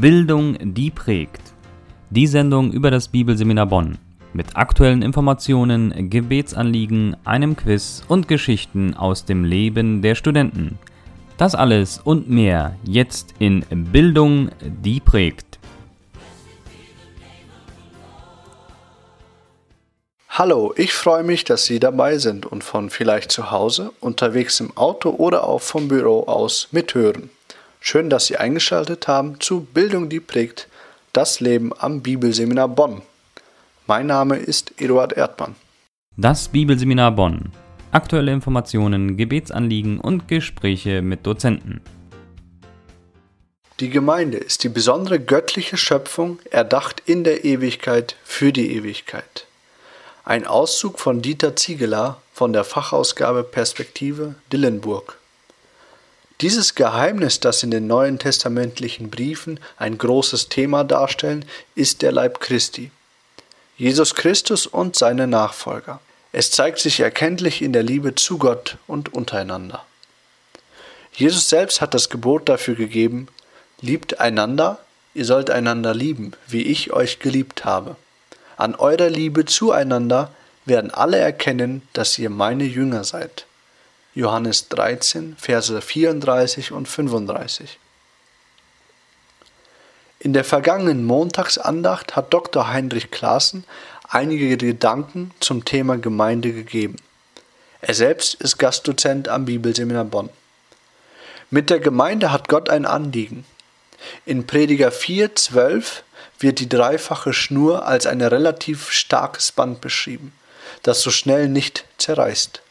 Bildung, die prägt. Die Sendung über das Bibelseminar Bonn. Mit aktuellen Informationen, Gebetsanliegen, einem Quiz und Geschichten aus dem Leben der Studenten. Das alles und mehr jetzt in Bildung, die prägt. Hallo, ich freue mich, dass Sie dabei sind und von vielleicht zu Hause, unterwegs im Auto oder auch vom Büro aus mithören. Schön, dass Sie eingeschaltet haben zu Bildung, die prägt, das Leben am Bibelseminar Bonn. Mein Name ist Eduard Erdmann. Das Bibelseminar Bonn. Aktuelle Informationen, Gebetsanliegen und Gespräche mit Dozenten. Die Gemeinde ist die besondere göttliche Schöpfung, erdacht in der Ewigkeit für die Ewigkeit. Ein Auszug von Dieter Ziegeler von der Fachausgabe Perspektive Dillenburg. Dieses Geheimnis, das in den neuen testamentlichen Briefen ein großes Thema darstellen, ist der Leib Christi. Jesus Christus und seine Nachfolger. Es zeigt sich erkenntlich in der Liebe zu Gott und untereinander. Jesus selbst hat das Gebot dafür gegeben, liebt einander, ihr sollt einander lieben, wie ich euch geliebt habe. An eurer Liebe zueinander werden alle erkennen, dass ihr meine Jünger seid. Johannes 13, Verse 34 und 35. In der vergangenen Montagsandacht hat Dr. Heinrich Klaassen einige Gedanken zum Thema Gemeinde gegeben. Er selbst ist Gastdozent am Bibelseminar Bonn. Mit der Gemeinde hat Gott ein Anliegen. In Prediger 4, 12 wird die dreifache Schnur als ein relativ starkes Band beschrieben, das so schnell nicht zerreißt.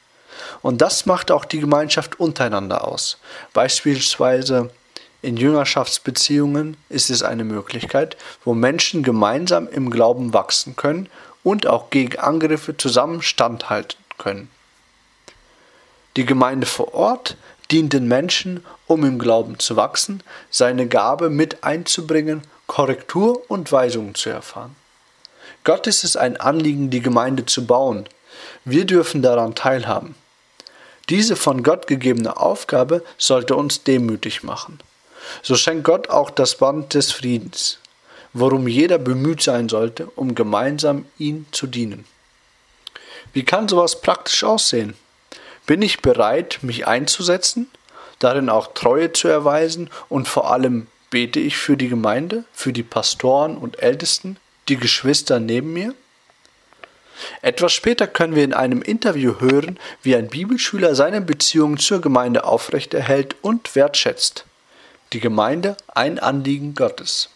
Und das macht auch die Gemeinschaft untereinander aus. Beispielsweise in Jüngerschaftsbeziehungen ist es eine Möglichkeit, wo Menschen gemeinsam im Glauben wachsen können und auch gegen Angriffe zusammen standhalten können. Die Gemeinde vor Ort dient den Menschen, um im Glauben zu wachsen, seine Gabe mit einzubringen, Korrektur und Weisungen zu erfahren. Gott ist es ein Anliegen, die Gemeinde zu bauen. Wir dürfen daran teilhaben. Diese von Gott gegebene Aufgabe sollte uns demütig machen. So schenkt Gott auch das Band des Friedens, worum jeder bemüht sein sollte, um gemeinsam ihm zu dienen. Wie kann sowas praktisch aussehen? Bin ich bereit, mich einzusetzen, darin auch Treue zu erweisen und vor allem bete ich für die Gemeinde, für die Pastoren und Ältesten, die Geschwister neben mir? Etwas später können wir in einem Interview hören, wie ein Bibelschüler seine Beziehung zur Gemeinde aufrechterhält und wertschätzt. Die Gemeinde ein Anliegen Gottes.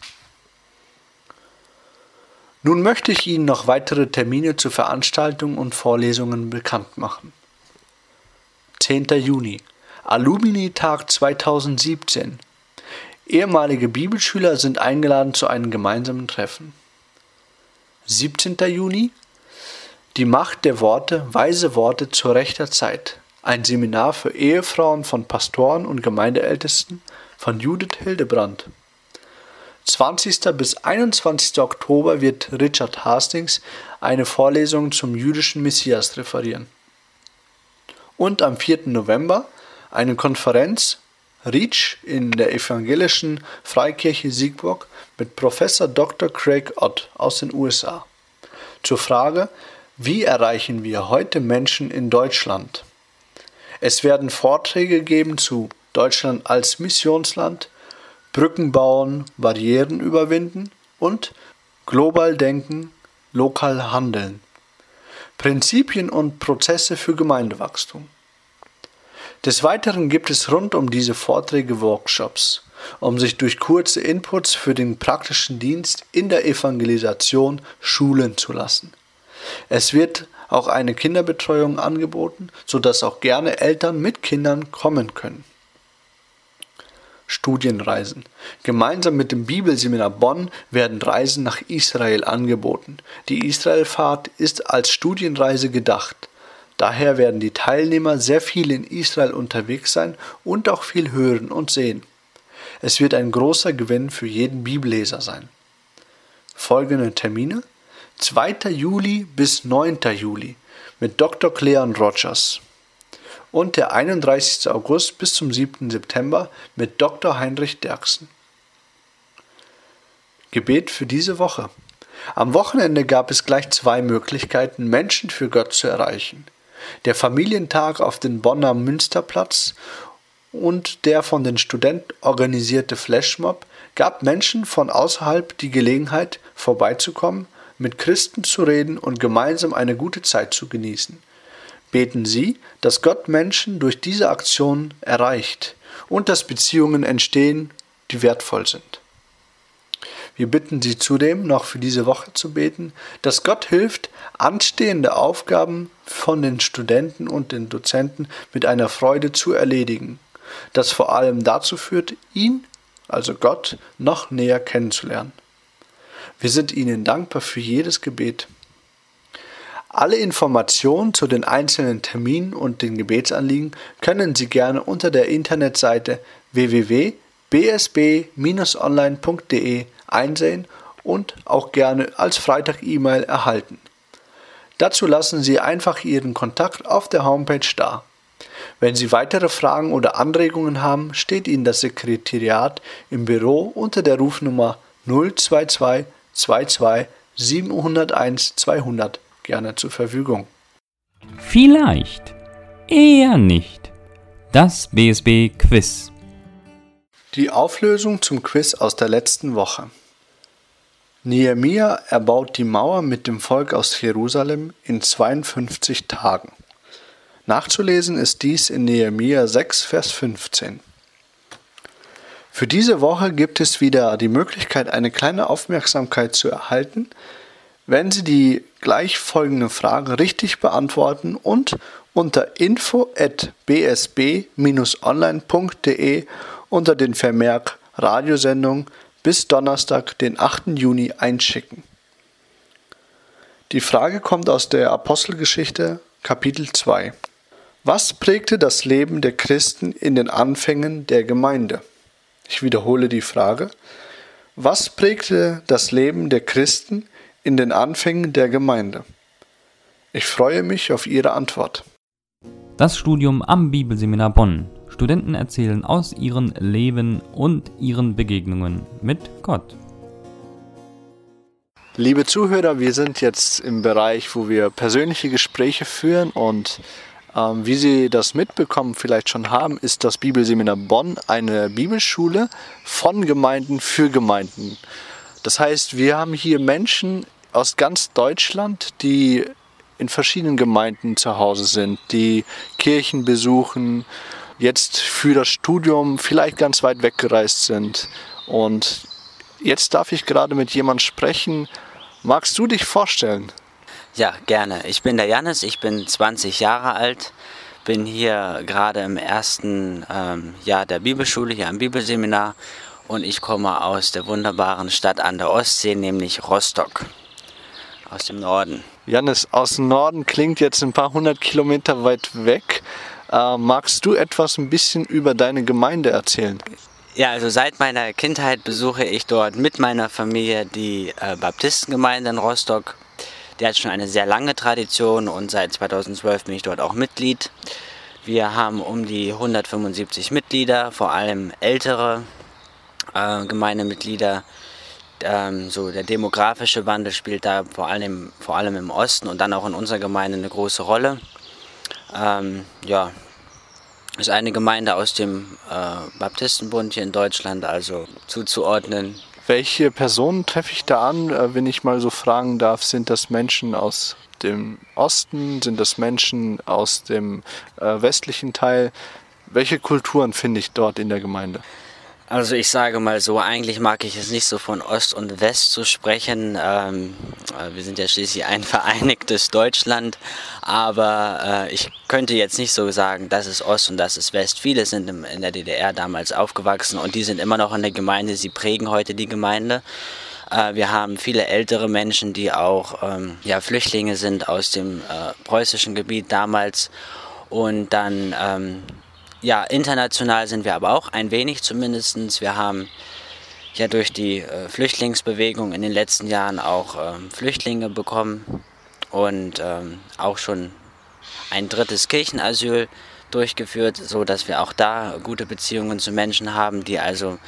Nun möchte ich Ihnen noch weitere Termine zu Veranstaltungen und Vorlesungen bekannt machen. 10. Juni Alumni-Tag 2017. Ehemalige Bibelschüler sind eingeladen zu einem gemeinsamen Treffen. 17. Juni die Macht der Worte, weise Worte zur rechter Zeit. Ein Seminar für Ehefrauen von Pastoren und Gemeindeältesten von Judith Hildebrand. 20. bis 21. Oktober wird Richard Hastings eine Vorlesung zum jüdischen Messias referieren. Und am 4. November eine Konferenz Reach in der evangelischen Freikirche Siegburg mit Professor Dr. Craig Ott aus den USA zur Frage, wie erreichen wir heute Menschen in Deutschland? Es werden Vorträge geben zu Deutschland als Missionsland, Brücken bauen, Barrieren überwinden und global denken, lokal handeln. Prinzipien und Prozesse für Gemeindewachstum. Des Weiteren gibt es rund um diese Vorträge Workshops, um sich durch kurze Inputs für den praktischen Dienst in der Evangelisation schulen zu lassen. Es wird auch eine Kinderbetreuung angeboten, sodass auch gerne Eltern mit Kindern kommen können. Studienreisen. Gemeinsam mit dem Bibelseminar Bonn werden Reisen nach Israel angeboten. Die Israelfahrt ist als Studienreise gedacht. Daher werden die Teilnehmer sehr viel in Israel unterwegs sein und auch viel hören und sehen. Es wird ein großer Gewinn für jeden Bibelleser sein. Folgende Termine 2. Juli bis 9. Juli mit Dr. Cleon Rogers und der 31. August bis zum 7. September mit Dr. Heinrich Derksen. Gebet für diese Woche. Am Wochenende gab es gleich zwei Möglichkeiten, Menschen für Gott zu erreichen. Der Familientag auf dem Bonner Münsterplatz und der von den Studenten organisierte Flashmob gab Menschen von außerhalb die Gelegenheit, vorbeizukommen, mit Christen zu reden und gemeinsam eine gute Zeit zu genießen. Beten Sie, dass Gott Menschen durch diese Aktion erreicht und dass Beziehungen entstehen, die wertvoll sind. Wir bitten Sie zudem noch für diese Woche zu beten, dass Gott hilft, anstehende Aufgaben von den Studenten und den Dozenten mit einer Freude zu erledigen, das vor allem dazu führt, ihn, also Gott, noch näher kennenzulernen. Wir sind Ihnen dankbar für jedes Gebet. Alle Informationen zu den einzelnen Terminen und den Gebetsanliegen können Sie gerne unter der Internetseite www.bsb-online.de einsehen und auch gerne als Freitag-E-Mail erhalten. Dazu lassen Sie einfach Ihren Kontakt auf der Homepage da. Wenn Sie weitere Fragen oder Anregungen haben, steht Ihnen das Sekretariat im Büro unter der Rufnummer 022 22 701 200 gerne zur Verfügung. Vielleicht, eher nicht. Das BSB Quiz. Die Auflösung zum Quiz aus der letzten Woche. Nehemia erbaut die Mauer mit dem Volk aus Jerusalem in 52 Tagen. Nachzulesen ist dies in Nehemia 6, Vers 15. Für diese Woche gibt es wieder die Möglichkeit, eine kleine Aufmerksamkeit zu erhalten, wenn Sie die gleich folgenden Fragen richtig beantworten und unter info@bsb-online.de unter den Vermerk Radiosendung bis Donnerstag, den 8. Juni einschicken. Die Frage kommt aus der Apostelgeschichte Kapitel 2. Was prägte das Leben der Christen in den Anfängen der Gemeinde? Ich wiederhole die Frage. Was prägte das Leben der Christen in den Anfängen der Gemeinde? Ich freue mich auf Ihre Antwort. Das Studium am Bibelseminar Bonn Studenten erzählen aus ihrem Leben und ihren Begegnungen mit Gott. Liebe Zuhörer, wir sind jetzt im Bereich, wo wir persönliche Gespräche führen und ähm, wie Sie das mitbekommen vielleicht schon haben, ist das Bibelseminar Bonn eine Bibelschule von Gemeinden für Gemeinden. Das heißt, wir haben hier Menschen aus ganz Deutschland, die in verschiedenen Gemeinden zu Hause sind, die Kirchen besuchen, jetzt für das Studium vielleicht ganz weit weggereist sind. Und jetzt darf ich gerade mit jemandem sprechen. Magst du dich vorstellen? Ja, gerne. Ich bin der Jannis, ich bin 20 Jahre alt, bin hier gerade im ersten ähm, Jahr der Bibelschule, hier am Bibelseminar und ich komme aus der wunderbaren Stadt an der Ostsee, nämlich Rostock, aus dem Norden. Jannis, aus dem Norden klingt jetzt ein paar hundert Kilometer weit weg. Äh, magst du etwas ein bisschen über deine Gemeinde erzählen? Ja, also seit meiner Kindheit besuche ich dort mit meiner Familie die äh, Baptistengemeinde in Rostock. Die hat schon eine sehr lange Tradition und seit 2012 bin ich dort auch Mitglied. Wir haben um die 175 Mitglieder, vor allem ältere äh, Gemeindemitglieder. Ähm, so der demografische Wandel spielt da vor allem, vor allem im Osten und dann auch in unserer Gemeinde eine große Rolle. Ähm, ja, ist eine Gemeinde aus dem äh, Baptistenbund hier in Deutschland, also zuzuordnen. Welche Personen treffe ich da an, äh, wenn ich mal so fragen darf? Sind das Menschen aus dem Osten? Sind das Menschen aus dem äh, westlichen Teil? Welche Kulturen finde ich dort in der Gemeinde? Also ich sage mal so, eigentlich mag ich es nicht so von Ost und West zu sprechen. Ähm, äh, wir sind ja schließlich ein vereinigtes Deutschland, aber äh, ich könnte jetzt nicht so sagen, das ist Ost und das ist West. Viele sind im, in der DDR damals aufgewachsen und die sind immer noch in der Gemeinde, sie prägen heute die Gemeinde. Äh, wir haben viele ältere Menschen, die auch ähm, ja, Flüchtlinge sind aus dem äh, preußischen Gebiet damals und dann ähm, ja, international sind wir aber auch ein wenig zumindest. Wir haben ja durch die äh, Flüchtlingsbewegung in den letzten Jahren auch ähm, Flüchtlinge bekommen und ähm, auch schon ein drittes Kirchenasyl durchgeführt, so dass wir auch da gute Beziehungen zu Menschen haben, die also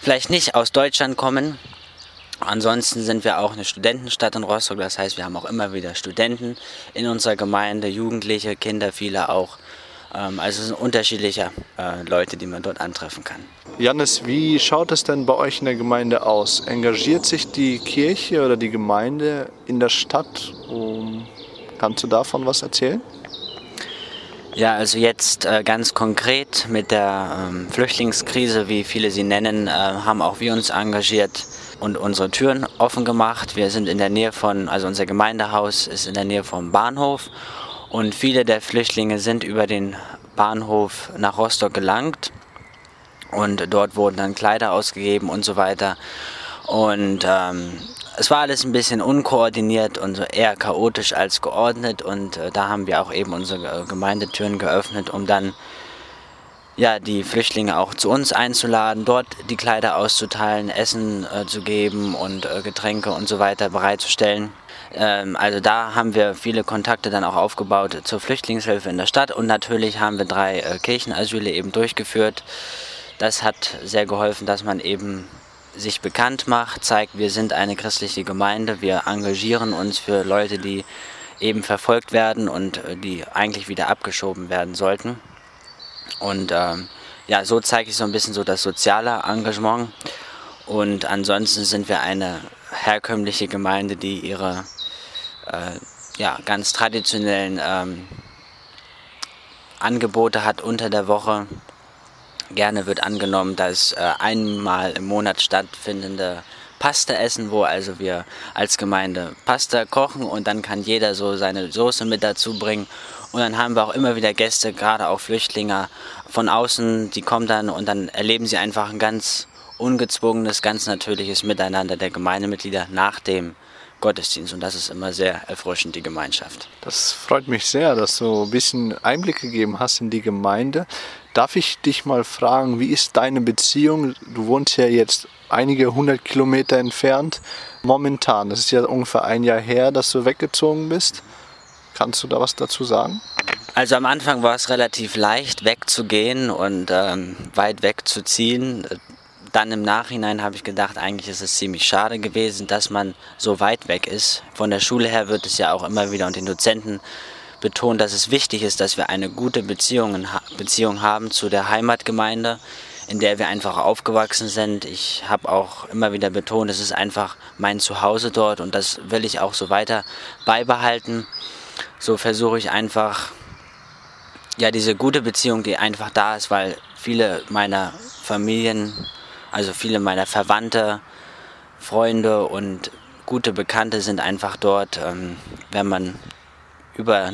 vielleicht nicht aus Deutschland kommen Ansonsten sind wir auch eine Studentenstadt in Rostock, das heißt, wir haben auch immer wieder Studenten in unserer Gemeinde, Jugendliche, Kinder, viele auch. Ähm, also es sind unterschiedliche äh, Leute, die man dort antreffen kann. Janis, wie schaut es denn bei euch in der Gemeinde aus? Engagiert sich die Kirche oder die Gemeinde in der Stadt? Kannst du davon was erzählen? Ja, also jetzt äh, ganz konkret mit der ähm, Flüchtlingskrise, wie viele sie nennen, äh, haben auch wir uns engagiert und unsere Türen offen gemacht. Wir sind in der Nähe von, also unser Gemeindehaus ist in der Nähe vom Bahnhof und viele der Flüchtlinge sind über den Bahnhof nach Rostock gelangt und dort wurden dann Kleider ausgegeben und so weiter. Und ähm, es war alles ein bisschen unkoordiniert und eher chaotisch als geordnet und äh, da haben wir auch eben unsere Gemeindetüren geöffnet, um dann ja, die Flüchtlinge auch zu uns einzuladen, dort die Kleider auszuteilen, Essen äh, zu geben und äh, Getränke und so weiter bereitzustellen. Ähm, also da haben wir viele Kontakte dann auch aufgebaut zur Flüchtlingshilfe in der Stadt und natürlich haben wir drei äh, Kirchenasyle eben durchgeführt. Das hat sehr geholfen, dass man eben sich bekannt macht, zeigt, wir sind eine christliche Gemeinde, wir engagieren uns für Leute, die eben verfolgt werden und äh, die eigentlich wieder abgeschoben werden sollten. Und ähm, ja, so zeige ich so ein bisschen so das soziale Engagement. Und ansonsten sind wir eine herkömmliche Gemeinde, die ihre äh, ja, ganz traditionellen ähm, Angebote hat unter der Woche Gerne wird angenommen, dass äh, einmal im Monat stattfindende Pasta essen, wo also wir als Gemeinde Pasta kochen und dann kann jeder so seine Soße mit dazu bringen. Und dann haben wir auch immer wieder Gäste, gerade auch Flüchtlinge von außen, die kommen dann und dann erleben sie einfach ein ganz ungezwungenes, ganz natürliches Miteinander der Gemeindemitglieder nach dem Gottesdienst und das ist immer sehr erfrischend, die Gemeinschaft. Das freut mich sehr, dass du ein bisschen Einblick gegeben hast in die Gemeinde. Darf ich dich mal fragen, wie ist deine Beziehung? Du wohnst ja jetzt einige hundert Kilometer entfernt. Momentan, das ist ja ungefähr ein Jahr her, dass du weggezogen bist. Kannst du da was dazu sagen? Also am Anfang war es relativ leicht wegzugehen und ähm, weit wegzuziehen dann im Nachhinein habe ich gedacht, eigentlich ist es ziemlich schade gewesen, dass man so weit weg ist. Von der Schule her wird es ja auch immer wieder und den Dozenten betont, dass es wichtig ist, dass wir eine gute Beziehung, Beziehung haben zu der Heimatgemeinde, in der wir einfach aufgewachsen sind. Ich habe auch immer wieder betont, es ist einfach mein Zuhause dort und das will ich auch so weiter beibehalten. So versuche ich einfach, ja, diese gute Beziehung, die einfach da ist, weil viele meiner Familien also viele meiner Verwandte, Freunde und gute Bekannte sind einfach dort. Ähm, wenn man über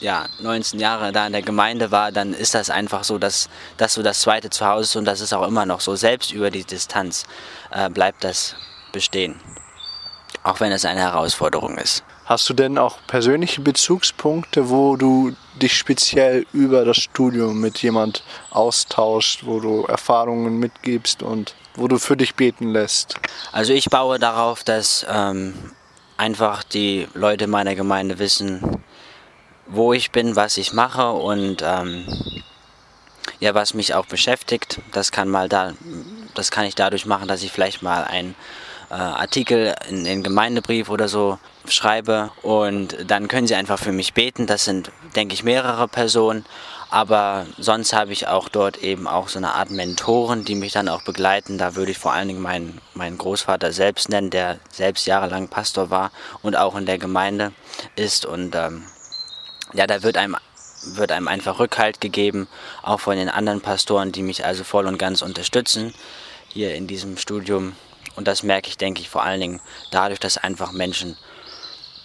ja, 19 Jahre da in der Gemeinde war, dann ist das einfach so, dass das so das zweite Zuhause ist und das ist auch immer noch so. Selbst über die Distanz äh, bleibt das bestehen. Auch wenn es eine Herausforderung ist. Hast du denn auch persönliche Bezugspunkte, wo du dich speziell über das Studium mit jemand austauscht, wo du Erfahrungen mitgibst und wo du für dich beten lässt? Also ich baue darauf, dass ähm, einfach die Leute meiner Gemeinde wissen, wo ich bin, was ich mache und ähm, ja, was mich auch beschäftigt. Das kann mal da, das kann ich dadurch machen, dass ich vielleicht mal ein äh, Artikel in den Gemeindebrief oder so schreibe und dann können sie einfach für mich beten. Das sind, denke ich, mehrere Personen. Aber sonst habe ich auch dort eben auch so eine Art Mentoren, die mich dann auch begleiten. Da würde ich vor allen Dingen meinen, meinen Großvater selbst nennen, der selbst jahrelang Pastor war und auch in der Gemeinde ist. Und ähm, ja, da wird einem, wird einem einfach Rückhalt gegeben, auch von den anderen Pastoren, die mich also voll und ganz unterstützen hier in diesem Studium. Und das merke ich, denke ich, vor allen Dingen dadurch, dass einfach Menschen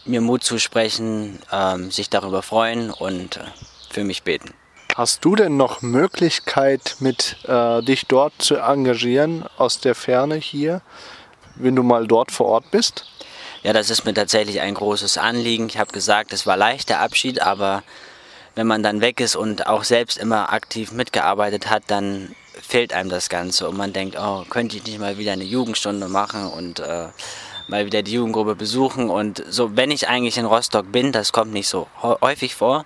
mir Mut zusprechen, ähm, sich darüber freuen und äh, für mich beten. Hast du denn noch Möglichkeit, mit äh, dich dort zu engagieren aus der Ferne hier, wenn du mal dort vor Ort bist? Ja, das ist mir tatsächlich ein großes Anliegen. Ich habe gesagt, es war leicht der Abschied, aber wenn man dann weg ist und auch selbst immer aktiv mitgearbeitet hat, dann fehlt einem das Ganze und man denkt, oh, könnte ich nicht mal wieder eine Jugendstunde machen und äh, mal wieder die Jugendgruppe besuchen und so, wenn ich eigentlich in Rostock bin, das kommt nicht so häufig vor,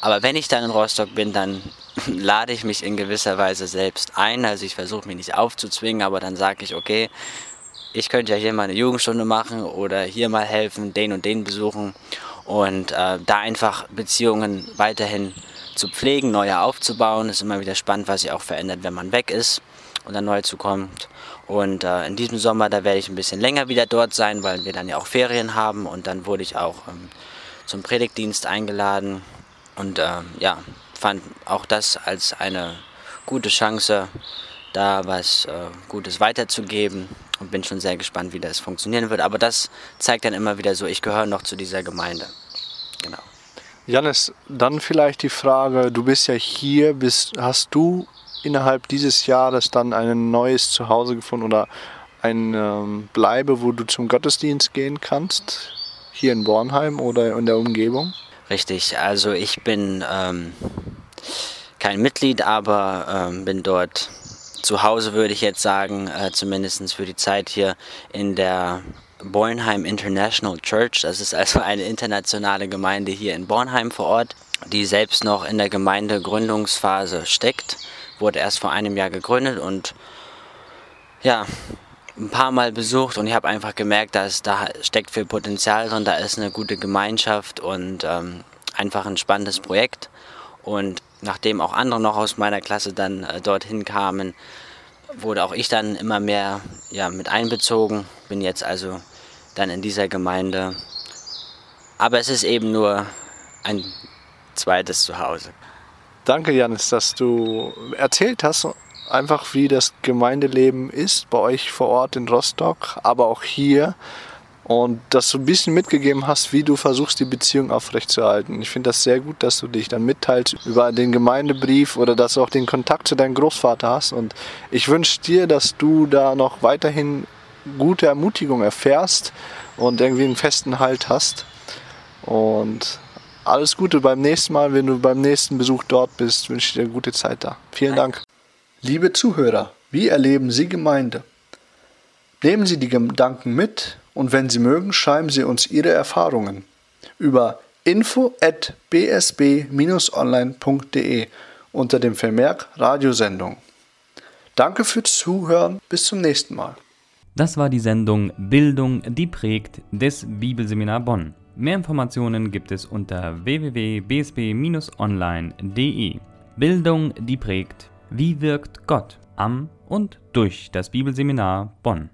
aber wenn ich dann in Rostock bin, dann lade ich mich in gewisser Weise selbst ein, also ich versuche mich nicht aufzuzwingen, aber dann sage ich, okay, ich könnte ja hier mal eine Jugendstunde machen oder hier mal helfen, den und den besuchen und äh, da einfach Beziehungen weiterhin zu pflegen, neue aufzubauen. Es ist immer wieder spannend, was sich auch verändert, wenn man weg ist und dann neu zukommt. Und äh, in diesem Sommer, da werde ich ein bisschen länger wieder dort sein, weil wir dann ja auch Ferien haben. Und dann wurde ich auch ähm, zum Predigtdienst eingeladen. Und ähm, ja, fand auch das als eine gute Chance, da was äh, Gutes weiterzugeben. Und bin schon sehr gespannt, wie das funktionieren wird. Aber das zeigt dann immer wieder so, ich gehöre noch zu dieser Gemeinde. Genau. Janis, dann vielleicht die Frage, du bist ja hier, bist, hast du innerhalb dieses Jahres dann ein neues Zuhause gefunden oder ein ähm, Bleibe, wo du zum Gottesdienst gehen kannst? Hier in Bornheim oder in der Umgebung? Richtig, also ich bin ähm, kein Mitglied, aber ähm, bin dort zu Hause, würde ich jetzt sagen, äh, zumindest für die Zeit hier in der Bornheim International Church. Das ist also eine internationale Gemeinde hier in Bornheim vor Ort, die selbst noch in der Gemeindegründungsphase steckt wurde erst vor einem Jahr gegründet und ja, ein paar Mal besucht und ich habe einfach gemerkt, dass da steckt viel Potenzial drin, da ist eine gute Gemeinschaft und ähm, einfach ein spannendes Projekt. Und nachdem auch andere noch aus meiner Klasse dann äh, dorthin kamen, wurde auch ich dann immer mehr ja, mit einbezogen. Bin jetzt also dann in dieser Gemeinde. Aber es ist eben nur ein zweites Zuhause. Danke, Janis, dass du erzählt hast, einfach wie das Gemeindeleben ist bei euch vor Ort in Rostock, aber auch hier. Und dass du ein bisschen mitgegeben hast, wie du versuchst, die Beziehung aufrechtzuerhalten. Ich finde das sehr gut, dass du dich dann mitteilst über den Gemeindebrief oder dass du auch den Kontakt zu deinem Großvater hast. Und ich wünsche dir, dass du da noch weiterhin gute Ermutigung erfährst und irgendwie einen festen Halt hast. Und alles Gute beim nächsten Mal, wenn du beim nächsten Besuch dort bist. Wünsche ich dir eine gute Zeit da. Vielen Dank. Liebe Zuhörer, wie erleben Sie Gemeinde? Nehmen Sie die Gedanken mit und wenn Sie mögen, schreiben Sie uns Ihre Erfahrungen über info@bsb-online.de unter dem Vermerk Radiosendung. Danke fürs Zuhören, bis zum nächsten Mal. Das war die Sendung Bildung, die prägt des Bibelseminar Bonn. Mehr Informationen gibt es unter www.bsb-online.de. Bildung, die prägt. Wie wirkt Gott am und durch das Bibelseminar Bonn?